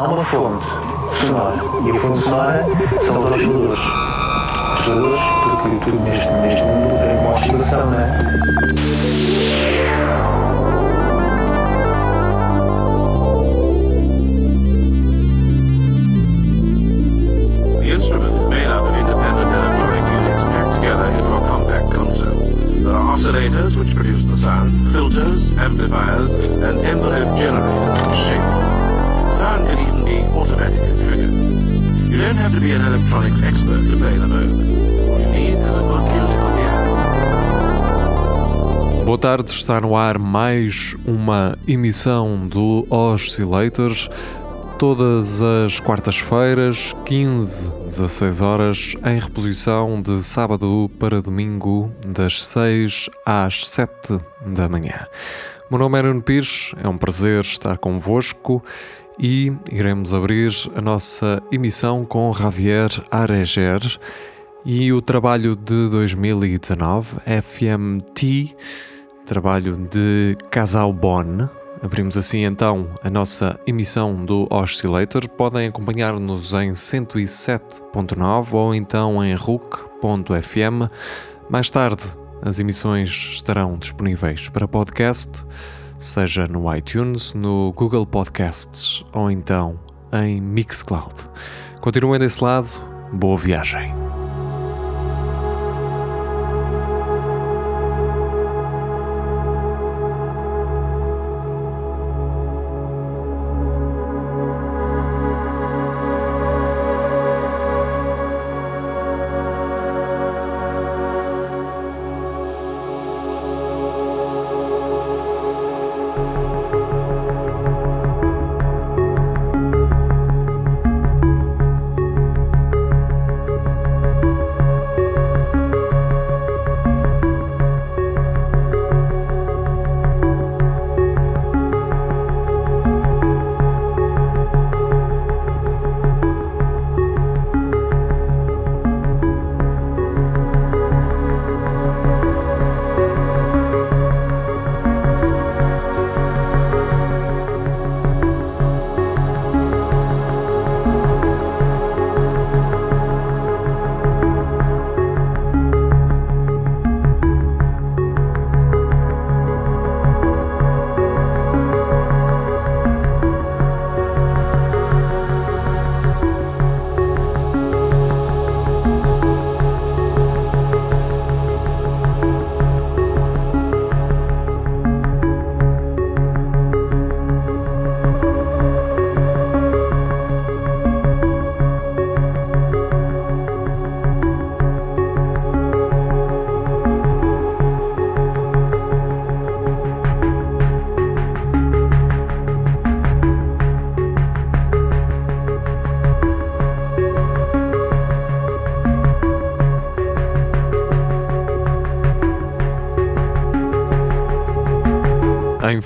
há uma fonte sonora. E a fonte sonora são os osciladores. Osciladores, porque tudo neste, neste mundo é uma oscilação, não é? Tarde, está no ar mais uma emissão do Oscillators. Todas as quartas-feiras, 15, 16 horas, em reposição de sábado para domingo, das 6 às 7 da manhã. Meu nome é Nuno Pires, é um prazer estar convosco e iremos abrir a nossa emissão com Javier Areger e o trabalho de 2019, FMT, trabalho de Casal Bon. Abrimos assim então a nossa emissão do Oscillator. Podem acompanhar-nos em 107.9 ou então em RUC.fm. Mais tarde, as emissões estarão disponíveis para podcast, seja no iTunes, no Google Podcasts ou então em Mixcloud. Continuem desse lado, boa viagem.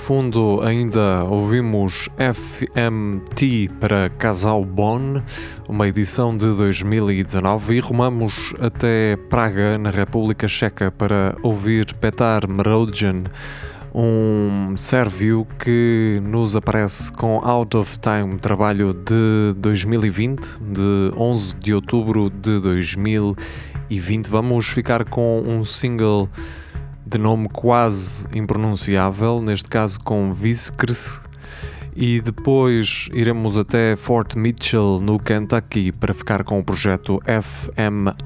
Fundo, ainda ouvimos FMT para Casal Bon, uma edição de 2019, e rumamos até Praga, na República Checa, para ouvir Petar Mrojan, um sérvio que nos aparece com Out of Time, trabalho de 2020, de 11 de outubro de 2020. Vamos ficar com um single de nome quase impronunciável, neste caso com Viskrs, e depois iremos até Fort Mitchell, no Kentucky, para ficar com o projeto FMRIZ,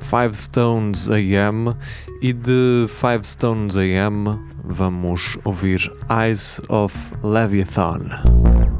Five Stones AM, e de Five Stones AM vamos ouvir Eyes of Leviathan.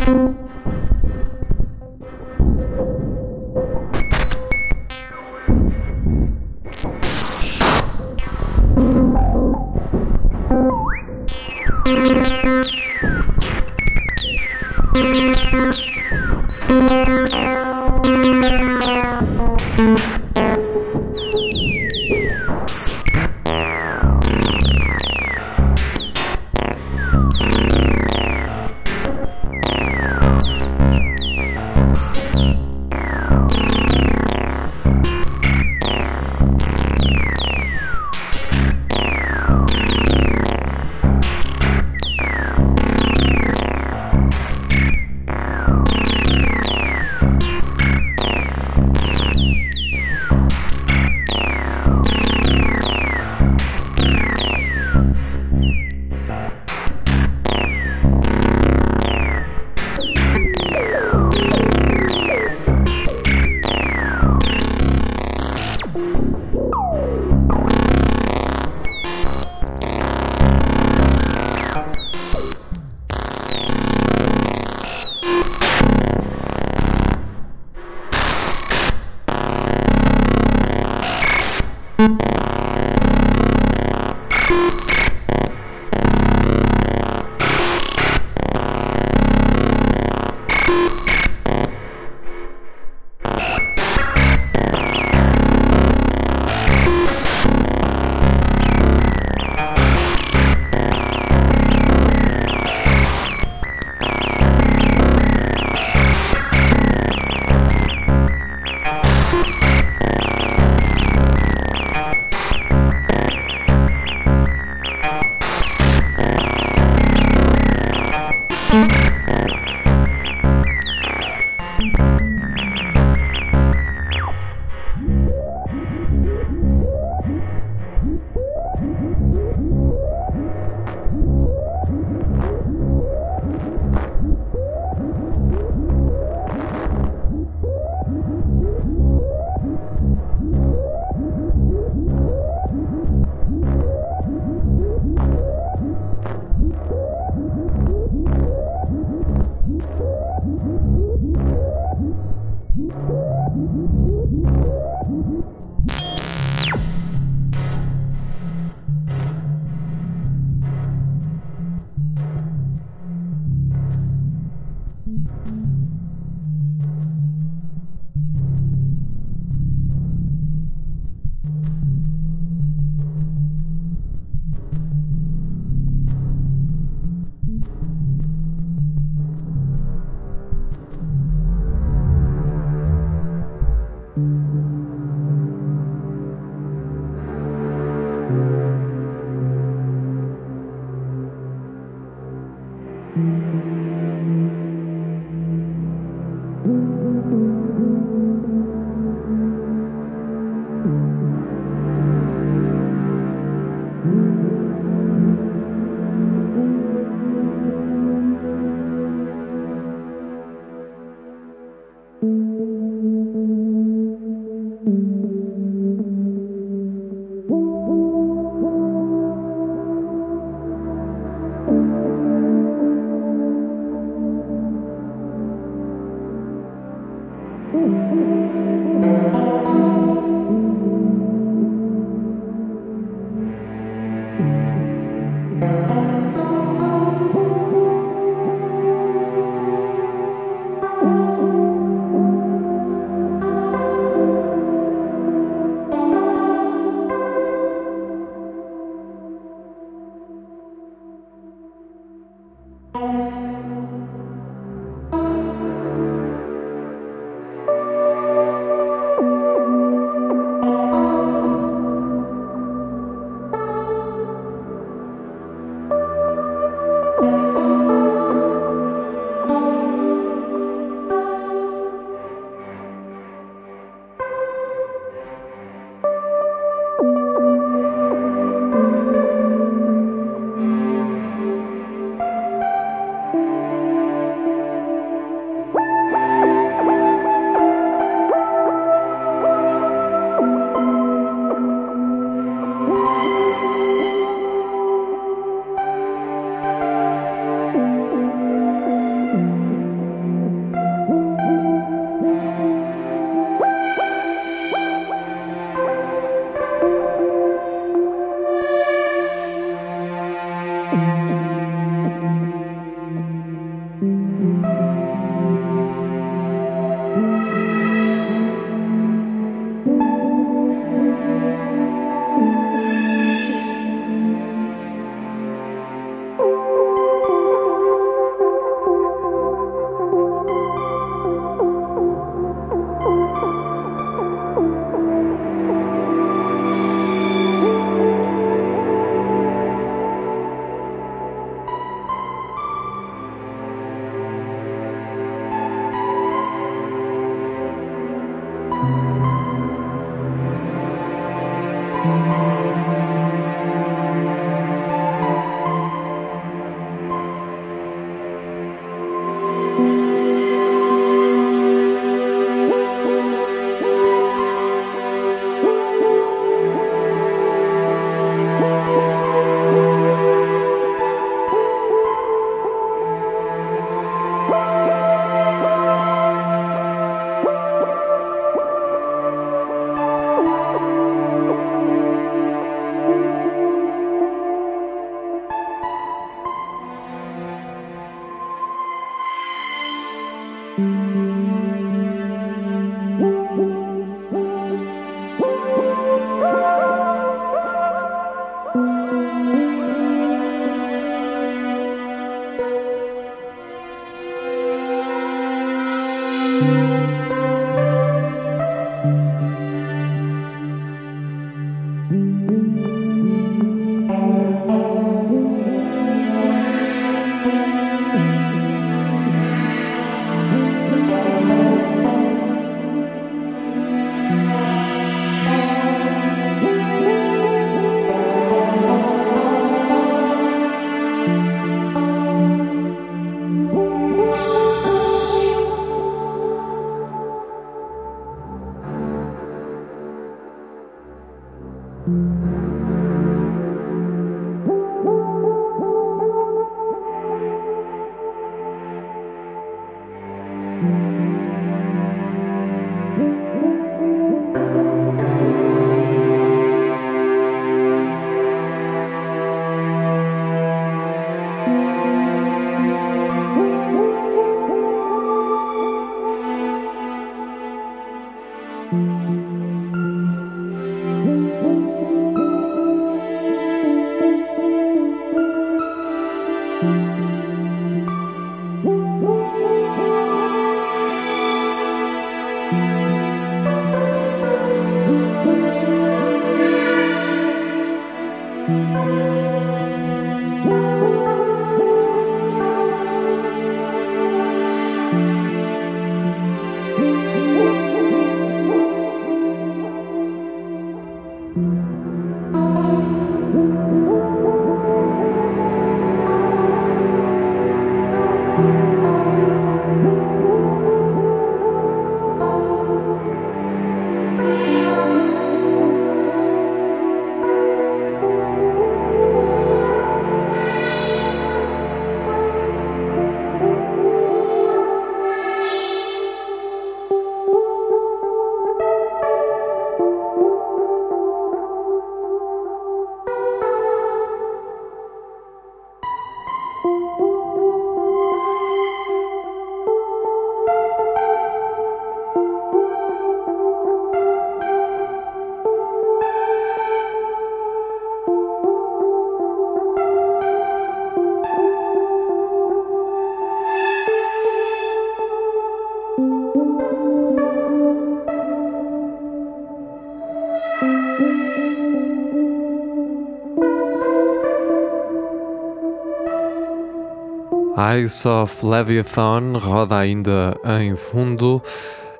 you Eyes of Leviathan roda ainda em fundo.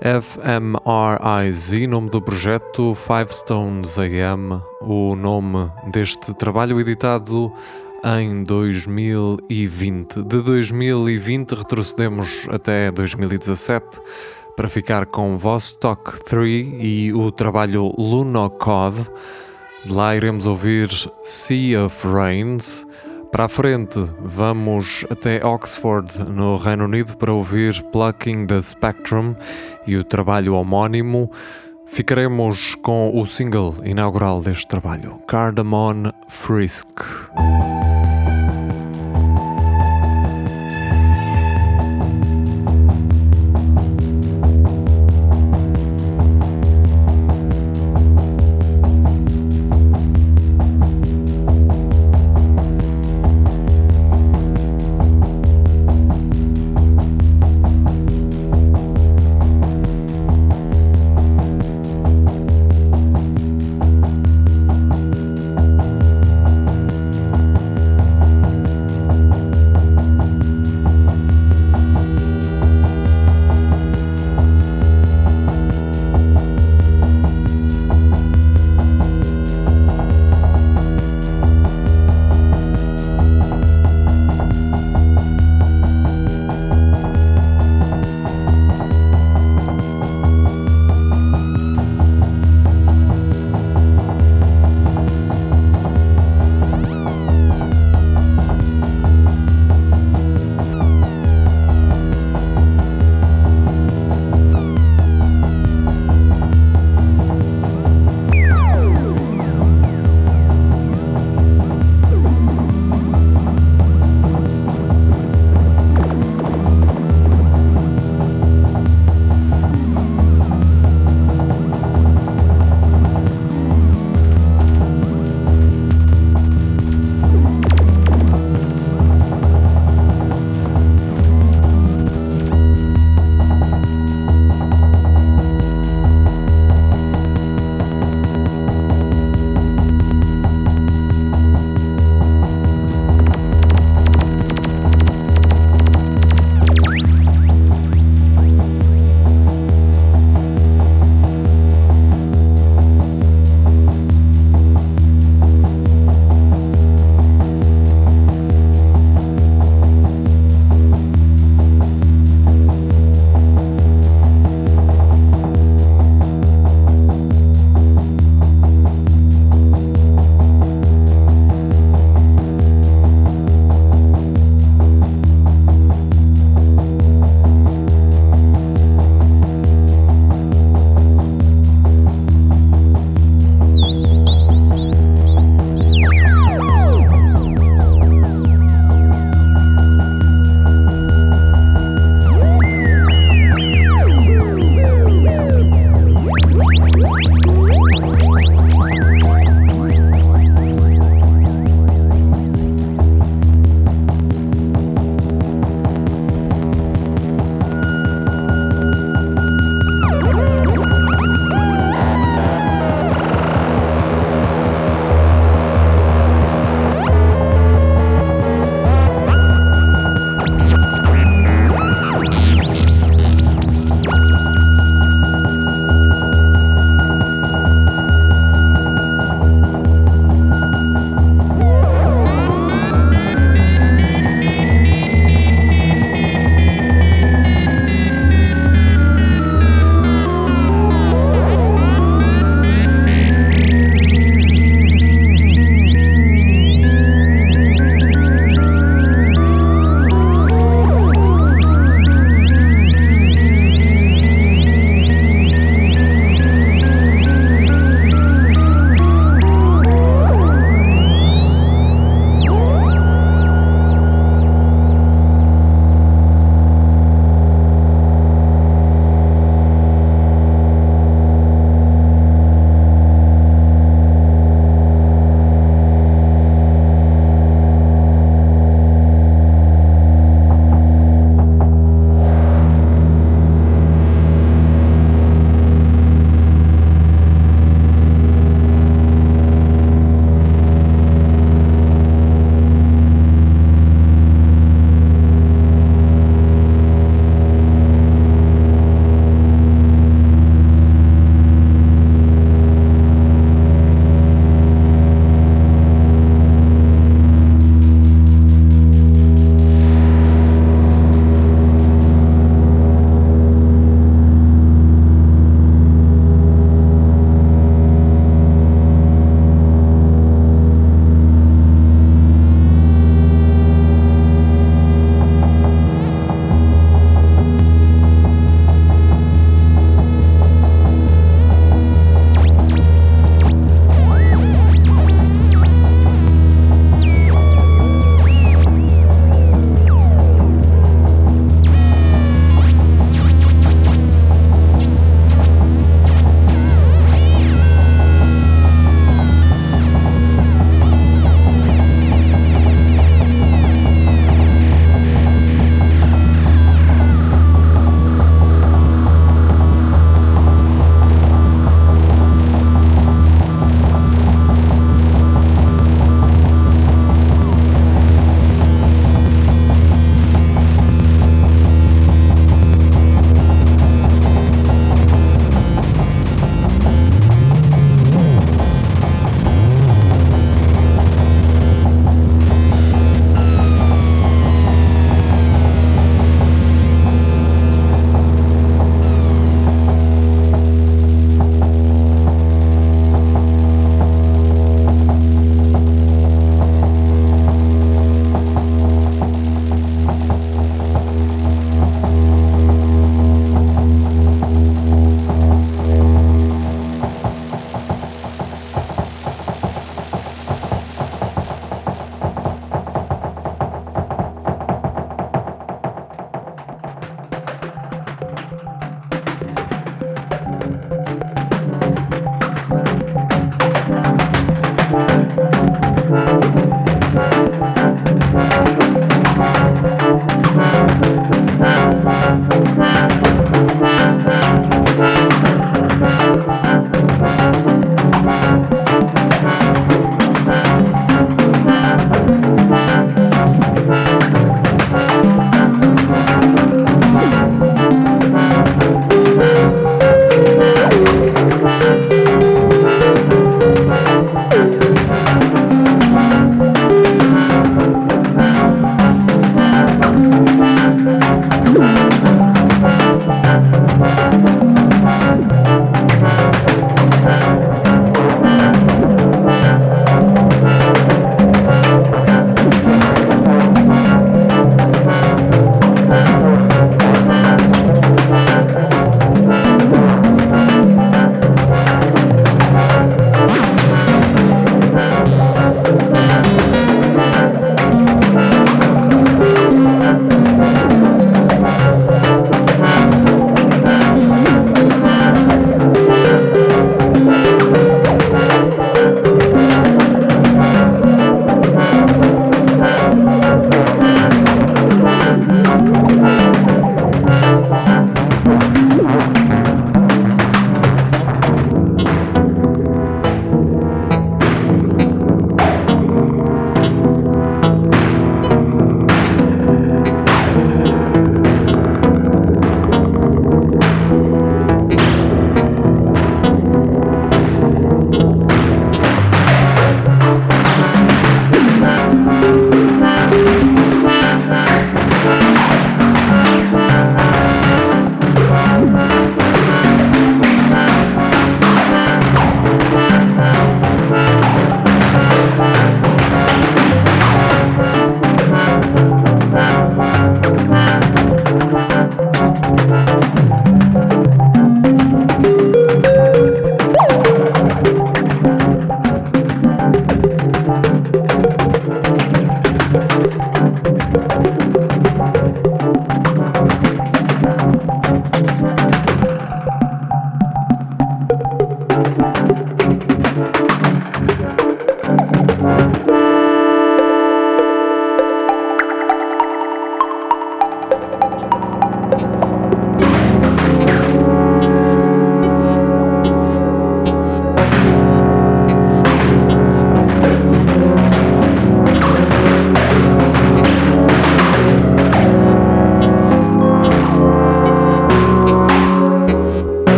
FMRIZ, nome do projeto Five Stones AM, o nome deste trabalho editado em 2020. De 2020 retrocedemos até 2017 para ficar com Vostok 3 e o trabalho Lunocode. Lá iremos ouvir Sea of Rains. Para a frente, vamos até Oxford, no Reino Unido, para ouvir Plucking the Spectrum e o trabalho homónimo. Ficaremos com o single inaugural deste trabalho, Cardamon Frisk.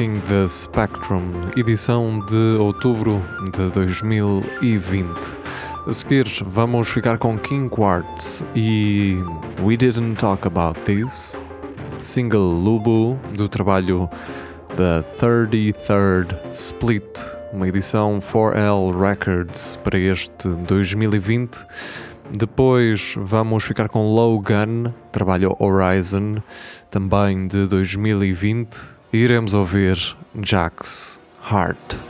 Para Plucking the Spectrum, edição de outubro de 2020. A seguir, vamos ficar com King Quartz e We Didn't Talk About This, single Lubu do trabalho da 33rd Split, uma edição 4L Records para este 2020. Depois vamos ficar com Logan, trabalho Horizon, também de 2020. Iremos ouvir Jack's Heart.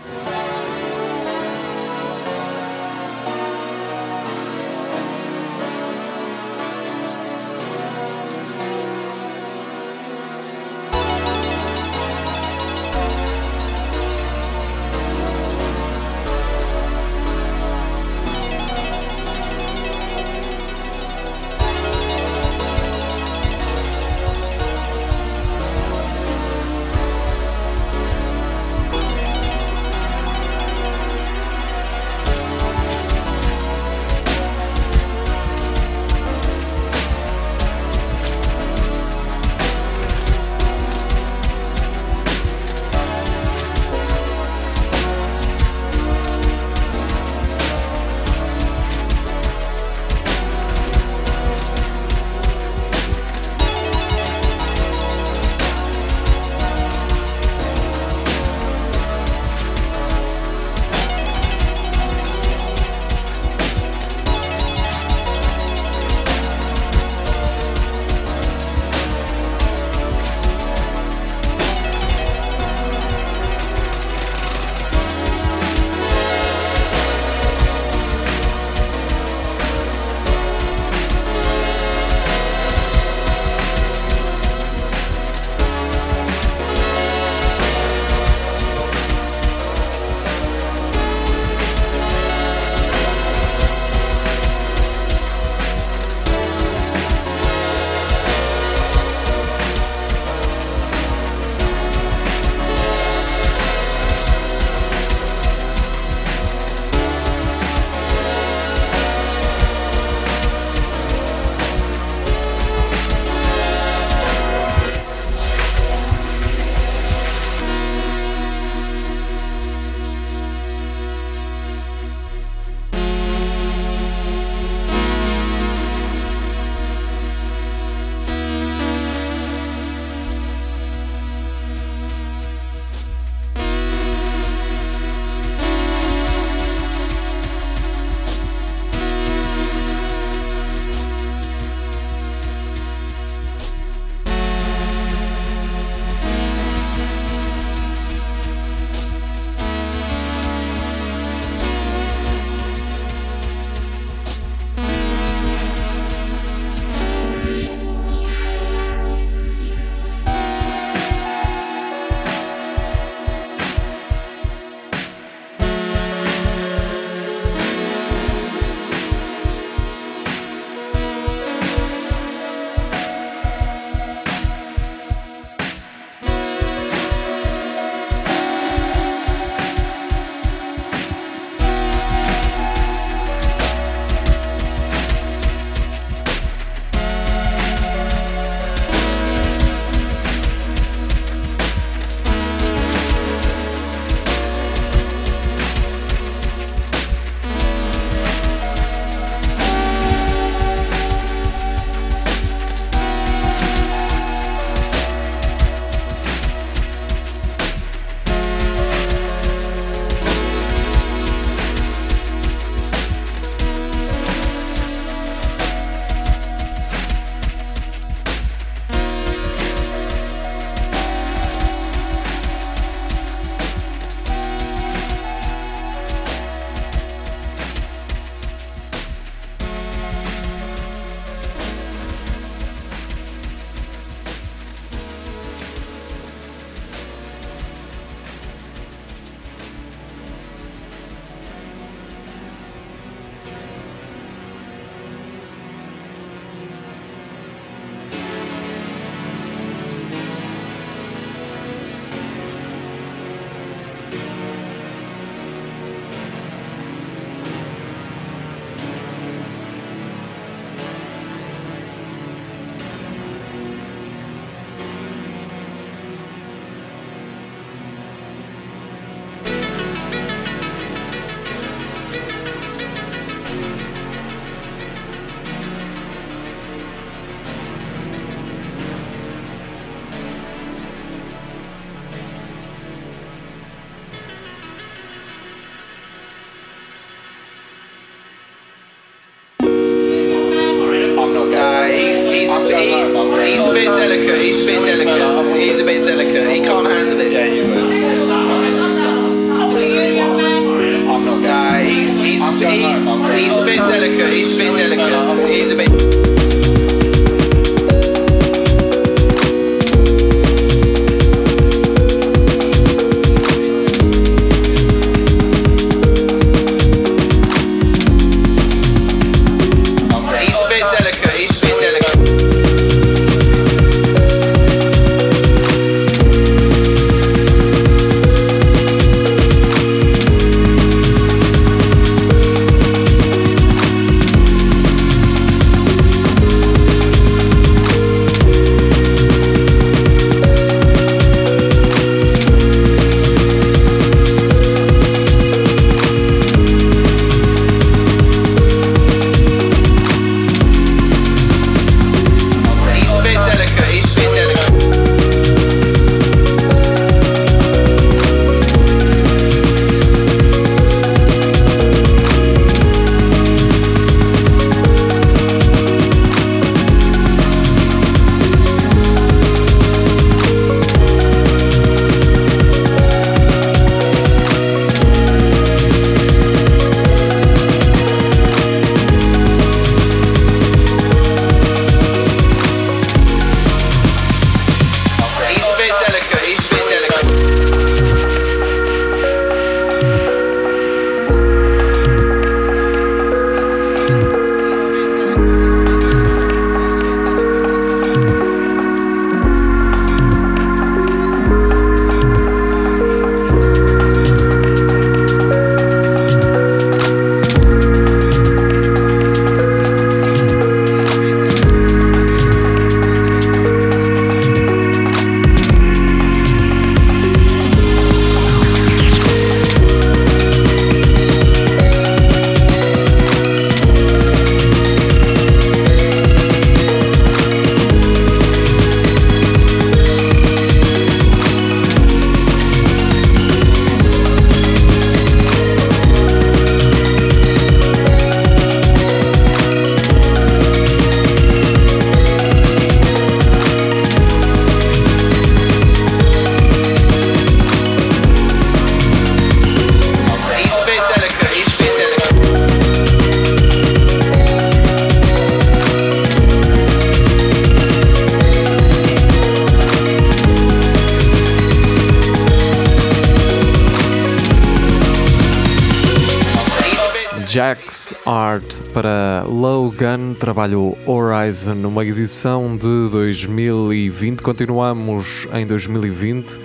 Jax Art para Logan, trabalho Horizon, numa edição de 2020. Continuamos em 2020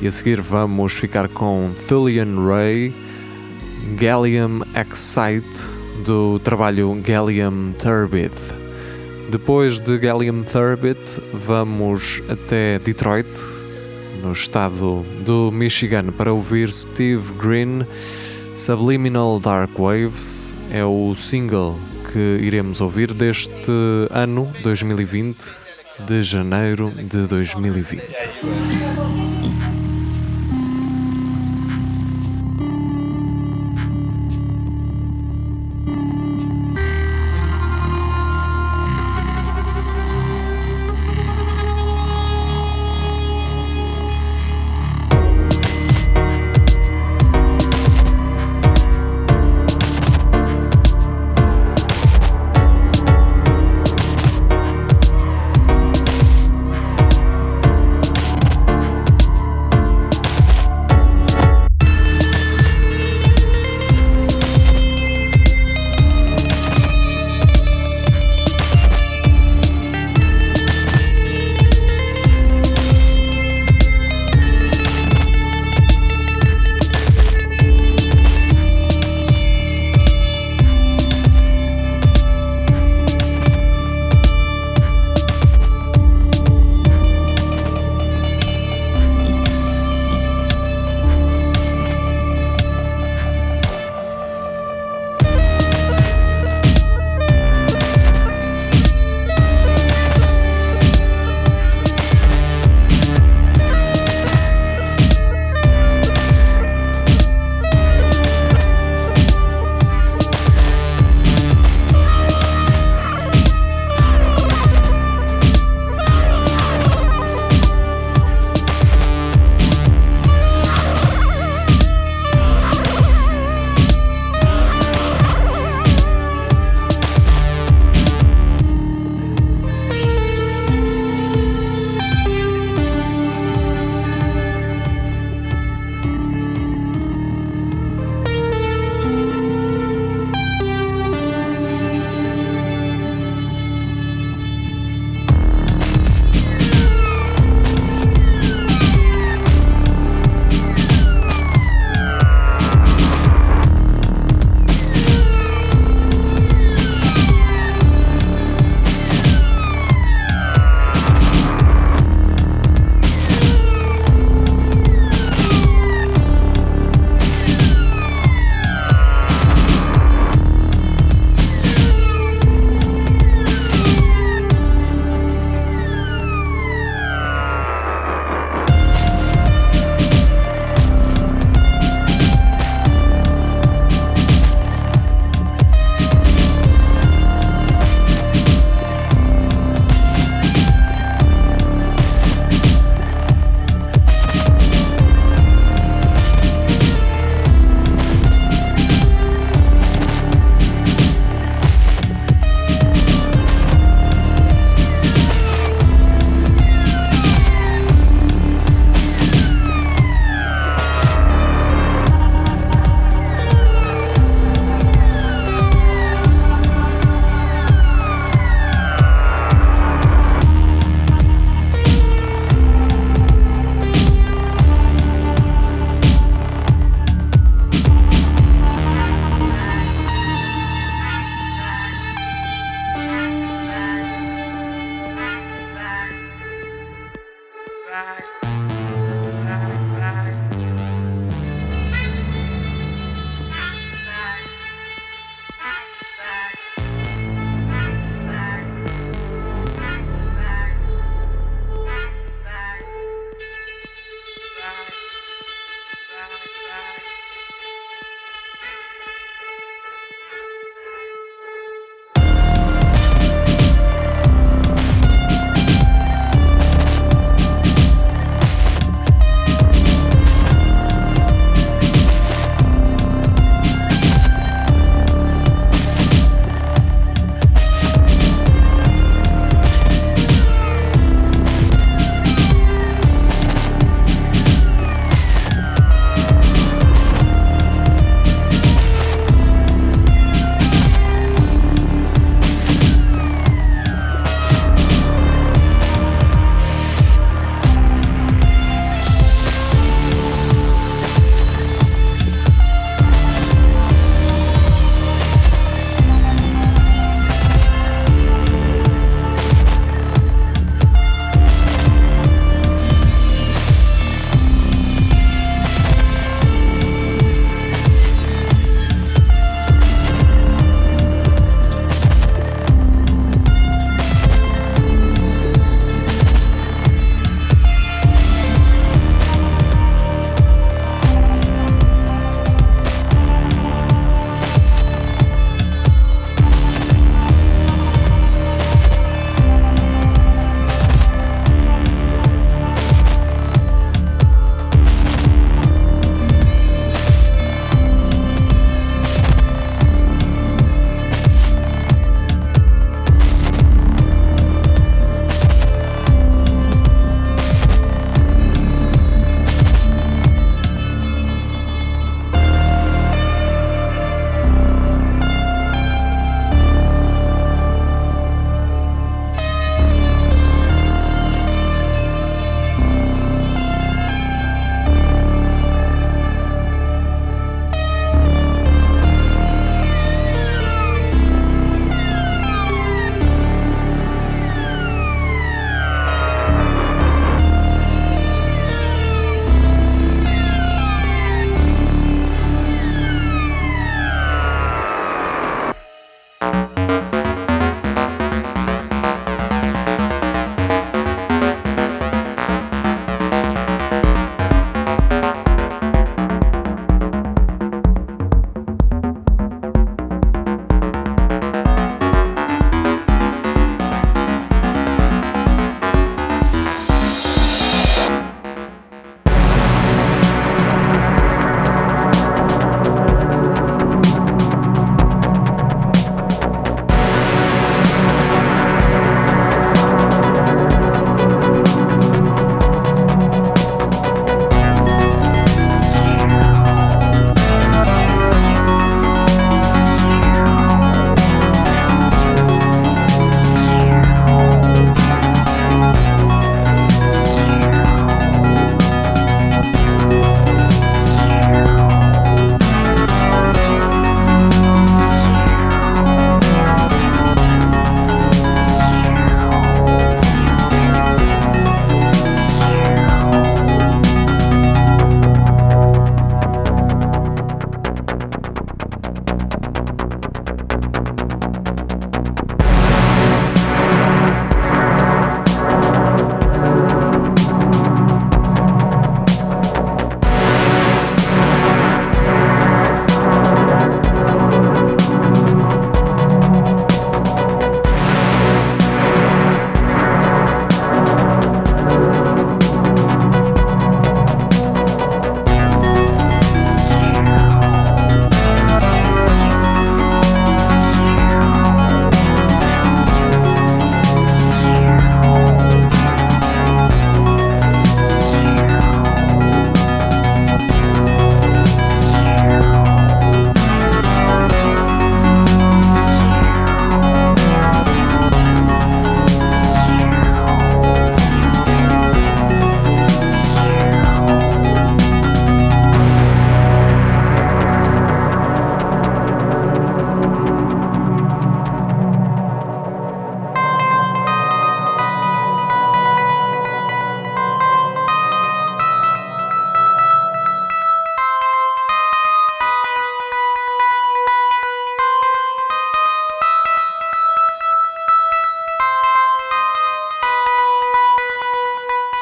e a seguir vamos ficar com Thulian Ray, Gallium Excite, do trabalho Gallium Turbid. Depois de Gallium Turbid, vamos até Detroit, no estado do Michigan, para ouvir Steve Green Subliminal Dark Waves é o single que iremos ouvir deste ano 2020, de janeiro de 2020.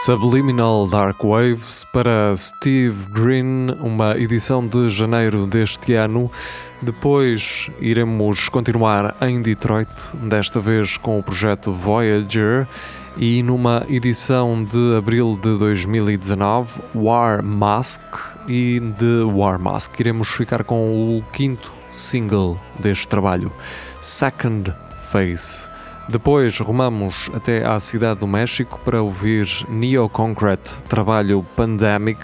Subliminal Dark Waves para Steve Green, uma edição de janeiro deste ano. Depois iremos continuar em Detroit, desta vez com o projeto Voyager, e numa edição de abril de 2019, War Mask, e de War Mask iremos ficar com o quinto single deste trabalho, Second Face. Depois rumamos até à cidade do México para ouvir Neo Concrete, trabalho Pandemic,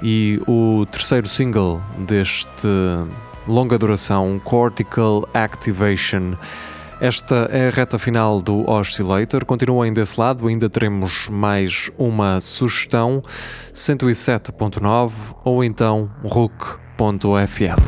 e o terceiro single deste longa duração, Cortical Activation. Esta é a reta final do Oscillator. Continuem desse lado, ainda teremos mais uma sugestão: 107.9 ou então RUC.fm.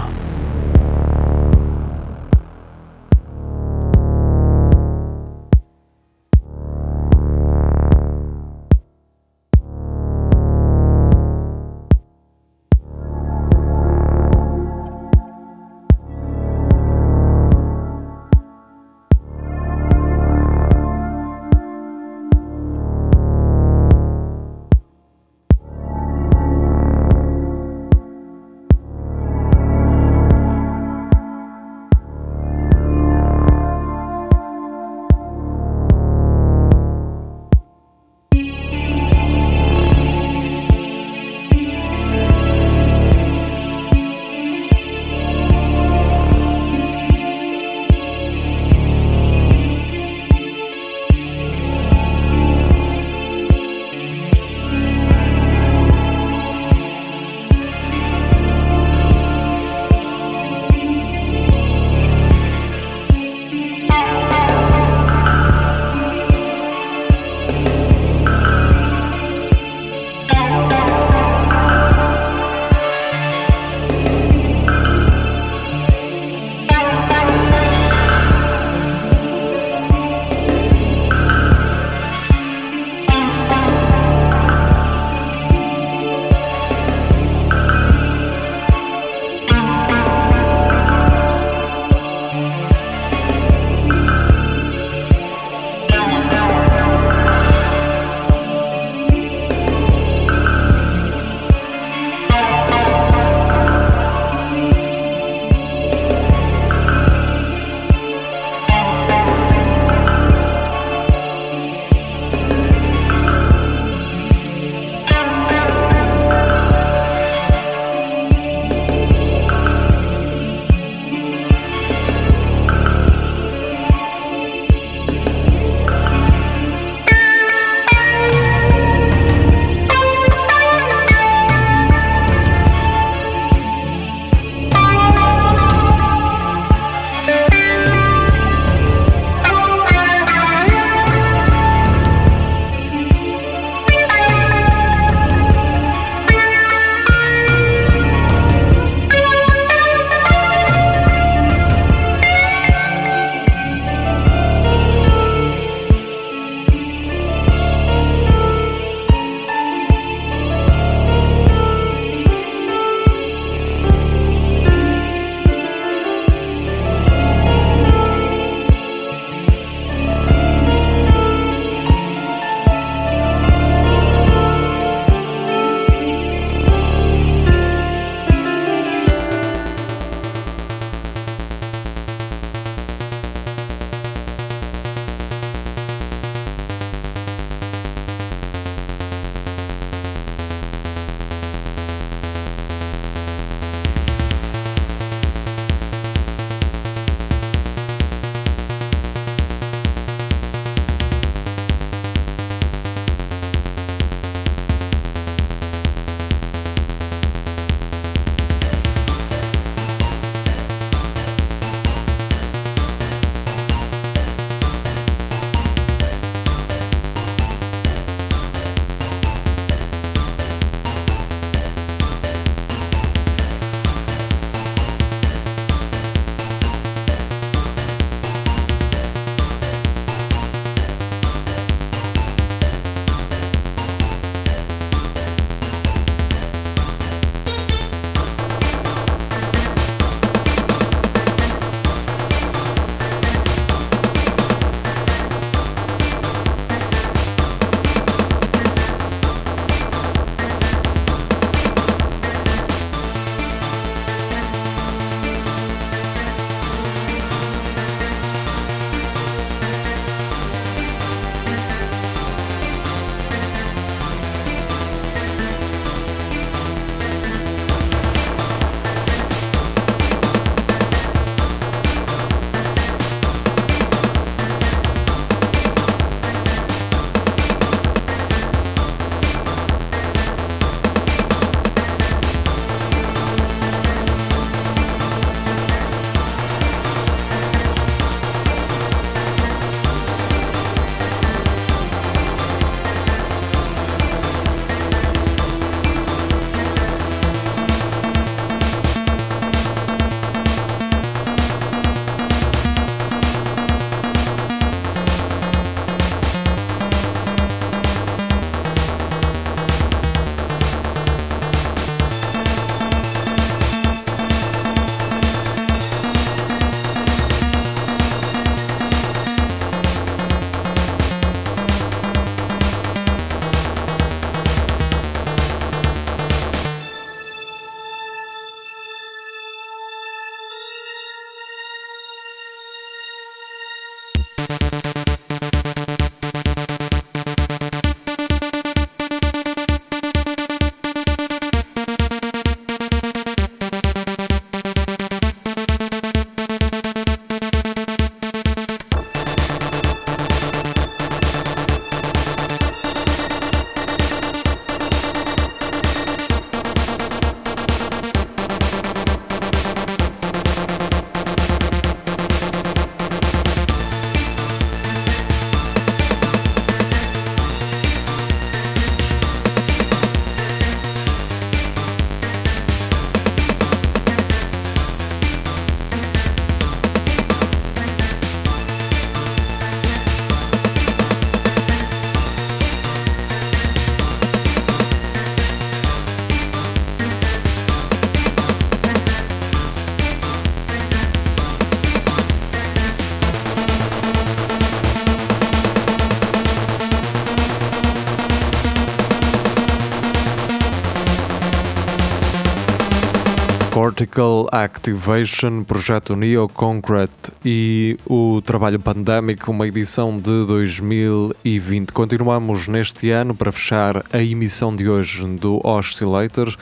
Cortical Activation, projeto Neo Concrete e o trabalho Pandemic, uma edição de 2020. Continuamos neste ano para fechar a emissão de hoje do Oscillator.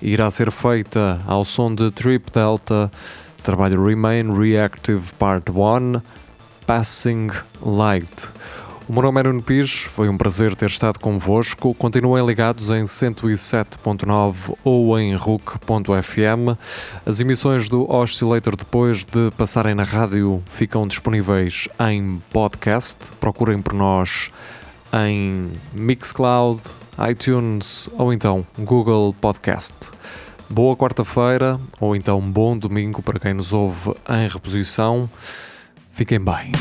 Irá ser feita ao som de Trip Delta, trabalho Remain Reactive Part 1, Passing Light. O meu nome é Nuno Pires, foi um prazer ter estado convosco. Continuem ligados em 107.9 ou em RUC.fm. As emissões do Oscillator depois de passarem na rádio ficam disponíveis em podcast. Procurem por nós em Mixcloud, iTunes ou então Google Podcast. Boa quarta-feira ou então bom domingo para quem nos ouve em reposição. Fiquem bem.